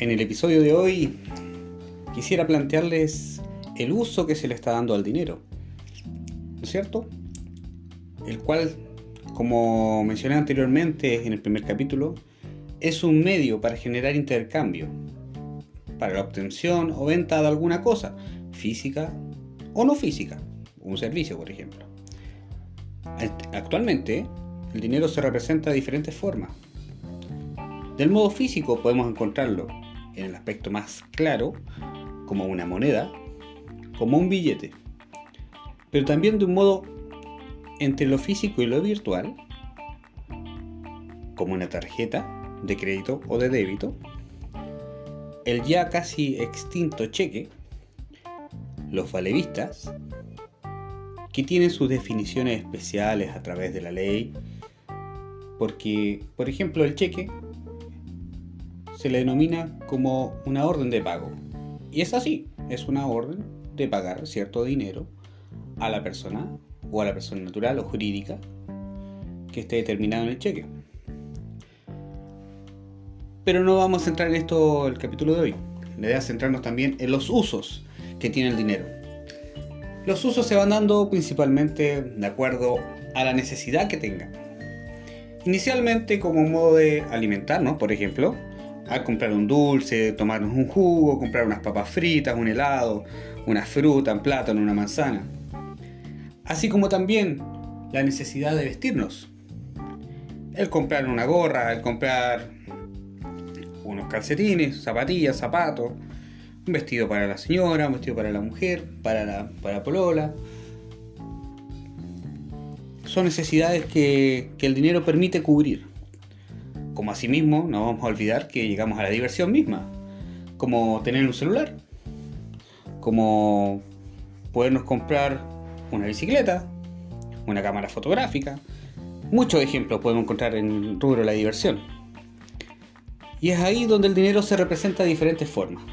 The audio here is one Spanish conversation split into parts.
En el episodio de hoy quisiera plantearles el uso que se le está dando al dinero, ¿no es cierto? El cual, como mencioné anteriormente en el primer capítulo, es un medio para generar intercambio, para la obtención o venta de alguna cosa, física o no física, un servicio por ejemplo. Actualmente, el dinero se representa de diferentes formas. Del modo físico podemos encontrarlo en el aspecto más claro como una moneda, como un billete, pero también de un modo entre lo físico y lo virtual, como una tarjeta de crédito o de débito, el ya casi extinto cheque, los valevistas, que tienen sus definiciones especiales a través de la ley, porque, por ejemplo, el cheque se le denomina como una orden de pago. Y es así, es una orden de pagar cierto dinero a la persona o a la persona natural o jurídica que esté determinado en el cheque. Pero no vamos a entrar en esto el capítulo de hoy. La idea es centrarnos también en los usos que tiene el dinero. Los usos se van dando principalmente de acuerdo a la necesidad que tenga. Inicialmente como modo de alimentarnos, por ejemplo, a comprar un dulce, tomarnos un jugo, comprar unas papas fritas, un helado, una fruta, un plátano, una manzana. Así como también la necesidad de vestirnos. El comprar una gorra, el comprar unos calcetines, zapatillas, zapatos, un vestido para la señora, un vestido para la mujer, para la, para polola. Son necesidades que, que el dinero permite cubrir. Como asimismo, no vamos a olvidar que llegamos a la diversión misma, como tener un celular, como podernos comprar una bicicleta, una cámara fotográfica. Muchos ejemplos podemos encontrar en el rubro de la diversión. Y es ahí donde el dinero se representa de diferentes formas.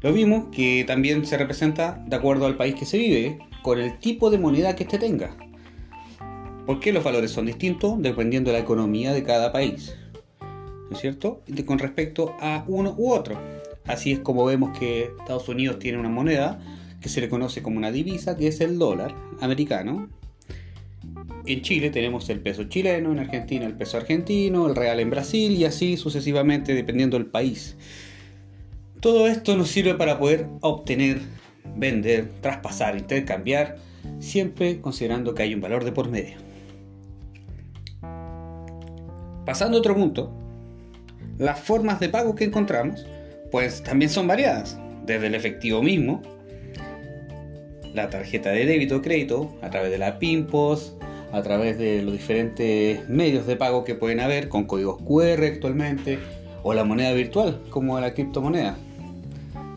Lo vimos que también se representa de acuerdo al país que se vive, con el tipo de moneda que éste tenga. Porque los valores son distintos dependiendo de la economía de cada país. ¿No es cierto? Con respecto a uno u otro. Así es como vemos que Estados Unidos tiene una moneda que se le conoce como una divisa, que es el dólar americano. En Chile tenemos el peso chileno, en Argentina el peso argentino, el real en Brasil y así sucesivamente dependiendo del país. Todo esto nos sirve para poder obtener, vender, traspasar, intercambiar, siempre considerando que hay un valor de por medio. Pasando a otro punto, las formas de pago que encontramos, pues también son variadas, desde el efectivo mismo, la tarjeta de débito o crédito, a través de la PIMPOS, a través de los diferentes medios de pago que pueden haber con códigos QR actualmente, o la moneda virtual, como la criptomoneda,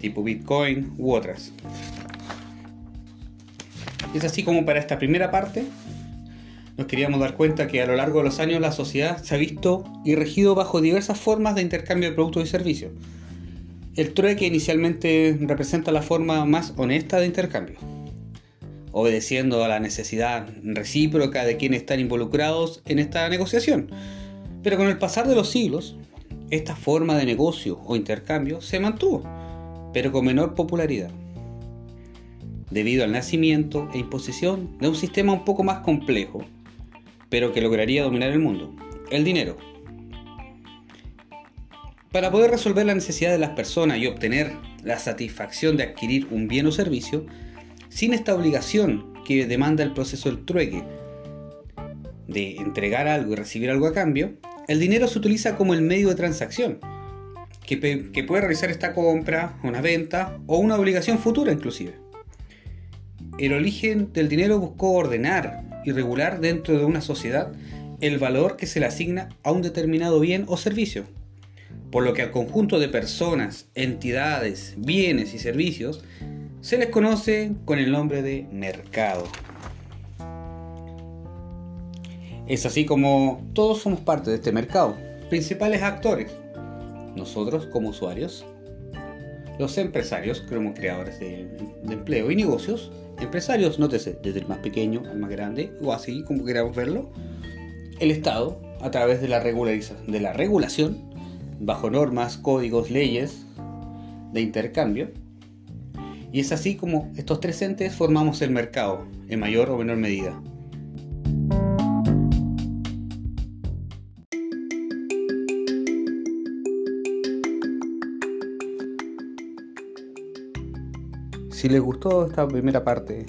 tipo Bitcoin u otras. Es así como para esta primera parte nos queríamos dar cuenta que a lo largo de los años la sociedad se ha visto y regido bajo diversas formas de intercambio de productos y servicios. El trueque inicialmente representa la forma más honesta de intercambio, obedeciendo a la necesidad recíproca de quienes están involucrados en esta negociación. Pero con el pasar de los siglos, esta forma de negocio o intercambio se mantuvo, pero con menor popularidad, debido al nacimiento e imposición de un sistema un poco más complejo pero que lograría dominar el mundo, el dinero. Para poder resolver la necesidad de las personas y obtener la satisfacción de adquirir un bien o servicio, sin esta obligación que demanda el proceso del trueque, de entregar algo y recibir algo a cambio, el dinero se utiliza como el medio de transacción, que, que puede realizar esta compra, una venta o una obligación futura inclusive. El origen del dinero buscó ordenar y regular dentro de una sociedad el valor que se le asigna a un determinado bien o servicio, por lo que al conjunto de personas, entidades, bienes y servicios se les conoce con el nombre de mercado. Es así como todos somos parte de este mercado, principales actores, nosotros como usuarios, los empresarios como creadores de, empleo y negocios, empresarios, nótese, desde el más pequeño al más grande, o así como queramos verlo, el Estado, a través de la, de la regulación, bajo normas, códigos, leyes de intercambio. Y es así como estos tres entes formamos el mercado, en mayor o menor medida. Si les gustó esta primera parte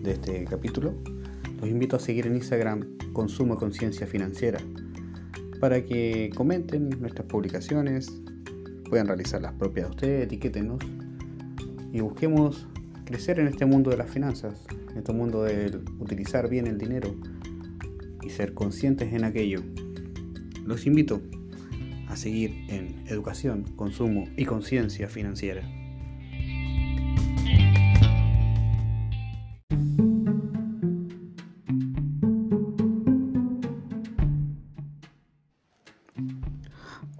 de este capítulo, los invito a seguir en Instagram Consumo Conciencia Financiera para que comenten nuestras publicaciones, puedan realizar las propias de ustedes, etiquétenos y busquemos crecer en este mundo de las finanzas, en este mundo de utilizar bien el dinero y ser conscientes en aquello. Los invito a seguir en educación, consumo y conciencia financiera.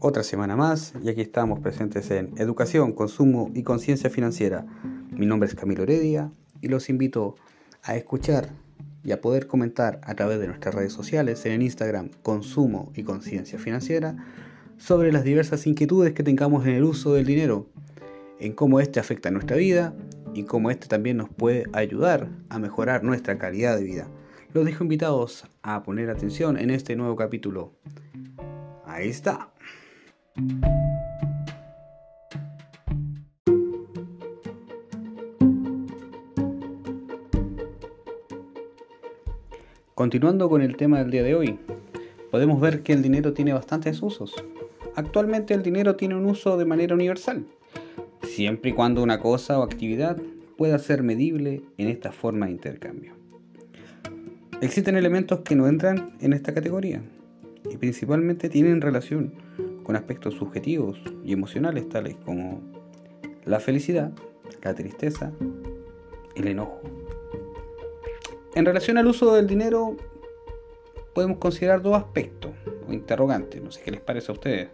Otra semana más y aquí estamos presentes en Educación, Consumo y Conciencia Financiera. Mi nombre es Camilo Heredia y los invito a escuchar y a poder comentar a través de nuestras redes sociales en Instagram Consumo y Conciencia Financiera sobre las diversas inquietudes que tengamos en el uso del dinero, en cómo este afecta nuestra vida y cómo este también nos puede ayudar a mejorar nuestra calidad de vida. Los dejo invitados a poner atención en este nuevo capítulo. Ahí está. Continuando con el tema del día de hoy, podemos ver que el dinero tiene bastantes usos. Actualmente el dinero tiene un uso de manera universal, siempre y cuando una cosa o actividad pueda ser medible en esta forma de intercambio. Existen elementos que no entran en esta categoría y principalmente tienen relación con aspectos subjetivos y emocionales tales como la felicidad, la tristeza, el enojo. En relación al uso del dinero, podemos considerar dos aspectos o interrogantes, no sé qué les parece a ustedes.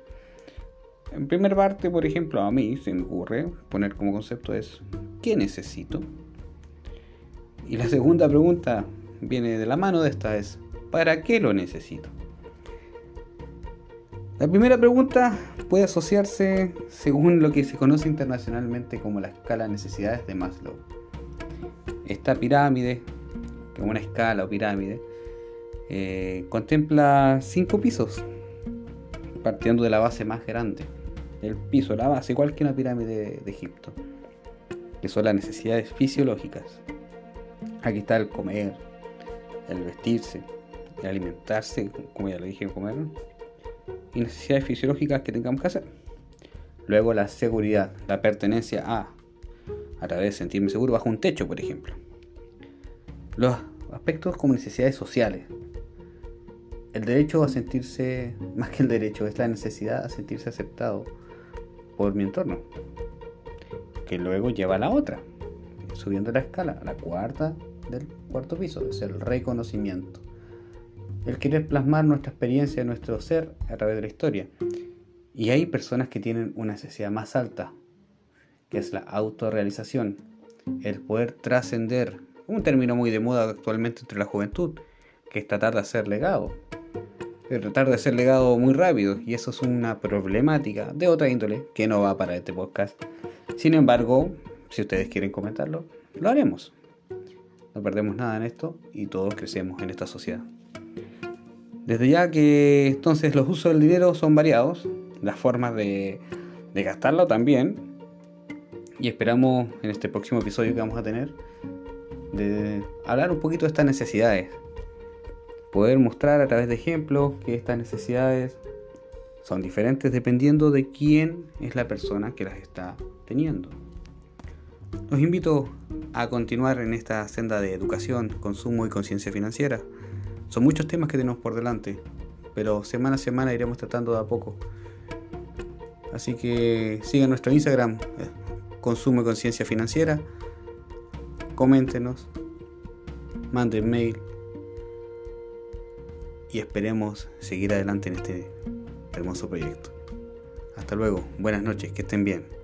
En primer parte, por ejemplo, a mí se me ocurre poner como concepto es ¿qué necesito? Y la segunda pregunta viene de la mano de esta es ¿para qué lo necesito? La primera pregunta puede asociarse según lo que se conoce internacionalmente como la escala de necesidades de Maslow. Esta pirámide, que es una escala o pirámide, eh, contempla cinco pisos, partiendo de la base más grande, el piso, la base, igual que una pirámide de Egipto, que son las necesidades fisiológicas. Aquí está el comer, el vestirse, el alimentarse, como ya lo dije, comer, y necesidades fisiológicas que tengamos que hacer. Luego la seguridad, la pertenencia a, a través de sentirme seguro bajo un techo, por ejemplo. Los aspectos como necesidades sociales. El derecho a sentirse, más que el derecho, es la necesidad a sentirse aceptado por mi entorno. Que luego lleva a la otra, subiendo la escala, la cuarta del cuarto piso, es el reconocimiento el querer plasmar nuestra experiencia, nuestro ser a través de la historia. Y hay personas que tienen una necesidad más alta, que es la autorrealización, el poder trascender, un término muy de moda actualmente entre la juventud, que es tratar de hacer legado, tratar de hacer legado muy rápido, y eso es una problemática de otra índole que no va para este podcast. Sin embargo, si ustedes quieren comentarlo, lo haremos. No perdemos nada en esto y todos crecemos en esta sociedad. Desde ya que entonces los usos del dinero son variados, las formas de, gastarlo también, y esperamos en este próximo episodio que vamos a tener de hablar un poquito de estas necesidades, poder mostrar a través de ejemplos que estas necesidades son diferentes dependiendo de quién es la persona que las está teniendo. Los invito a continuar en esta senda de educación, consumo y conciencia financiera. Son muchos temas que tenemos por delante, pero semana a semana iremos tratando de a poco. Así que sigan nuestro Instagram, eh, Consumo y Conciencia Financiera. Coméntenos, manden mail y esperemos seguir adelante en este hermoso proyecto. Hasta luego, buenas noches, que estén bien.